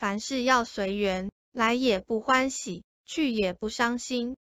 凡事要随缘来也不欢喜去也不伤心。